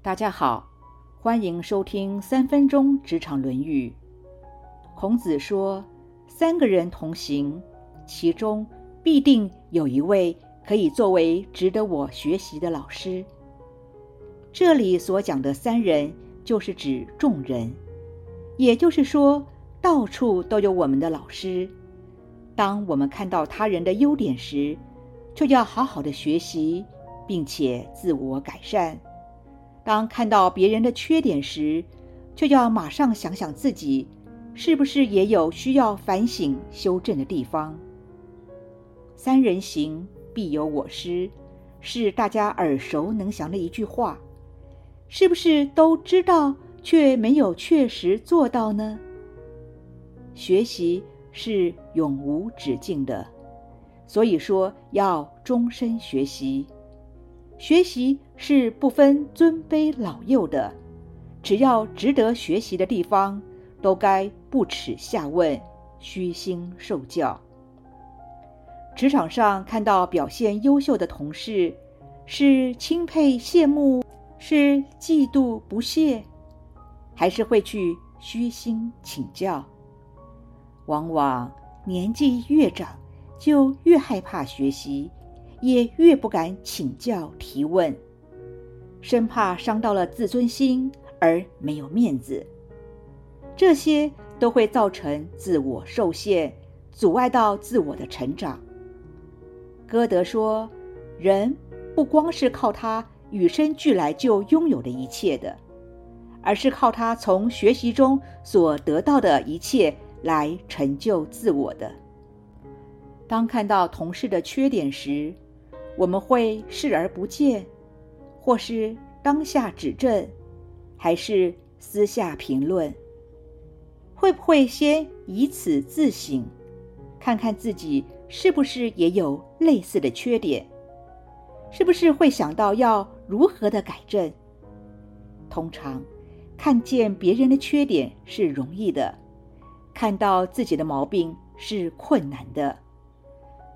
大家好，欢迎收听三分钟职场《论语》。孔子说：“三个人同行，其中必定有一位可以作为值得我学习的老师。”这里所讲的三人，就是指众人，也就是说，到处都有我们的老师。当我们看到他人的优点时，就要好好的学习，并且自我改善。当看到别人的缺点时，就要马上想想自己是不是也有需要反省修正的地方。三人行，必有我师，是大家耳熟能详的一句话，是不是都知道却没有确实做到呢？学习是永无止境的。所以说，要终身学习。学习是不分尊卑老幼的，只要值得学习的地方，都该不耻下问，虚心受教。职场上看到表现优秀的同事，是钦佩羡慕，是嫉妒不屑，还是会去虚心请教？往往年纪越长。就越害怕学习，也越不敢请教提问，生怕伤到了自尊心而没有面子。这些都会造成自我受限，阻碍到自我的成长。歌德说：“人不光是靠他与生俱来就拥有的一切的，而是靠他从学习中所得到的一切来成就自我的。”当看到同事的缺点时，我们会视而不见，或是当下指正，还是私下评论？会不会先以此自省，看看自己是不是也有类似的缺点？是不是会想到要如何的改正？通常，看见别人的缺点是容易的，看到自己的毛病是困难的。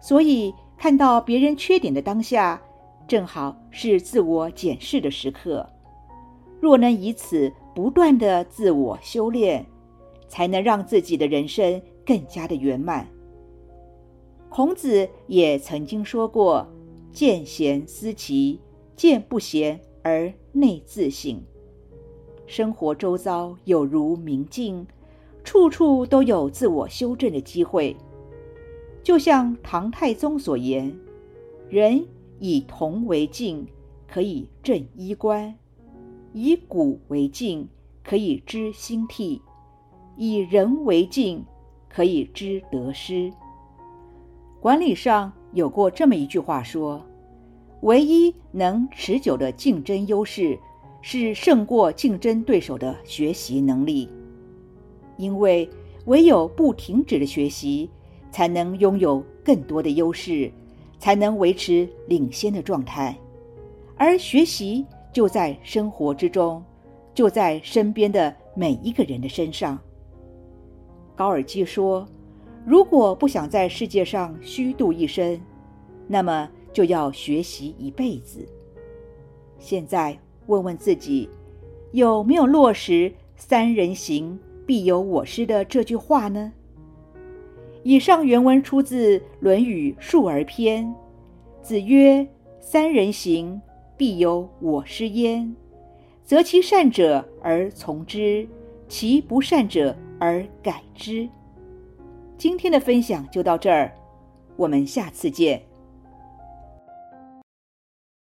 所以，看到别人缺点的当下，正好是自我检视的时刻。若能以此不断的自我修炼，才能让自己的人生更加的圆满。孔子也曾经说过：“见贤思齐，见不贤而内自省。”生活周遭有如明镜，处处都有自我修正的机会。就像唐太宗所言：“人以铜为镜，可以正衣冠；以古为镜，可以知兴替；以人为镜，可以知得失。”管理上有过这么一句话说：“唯一能持久的竞争优势，是胜过竞争对手的学习能力。因为唯有不停止的学习。”才能拥有更多的优势，才能维持领先的状态。而学习就在生活之中，就在身边的每一个人的身上。高尔基说：“如果不想在世界上虚度一生，那么就要学习一辈子。”现在问问自己，有没有落实“三人行，必有我师”的这句话呢？以上原文出自《论语·述而篇》。子曰：“三人行，必有我师焉。择其善者而从之，其不善者而改之。”今天的分享就到这儿，我们下次见。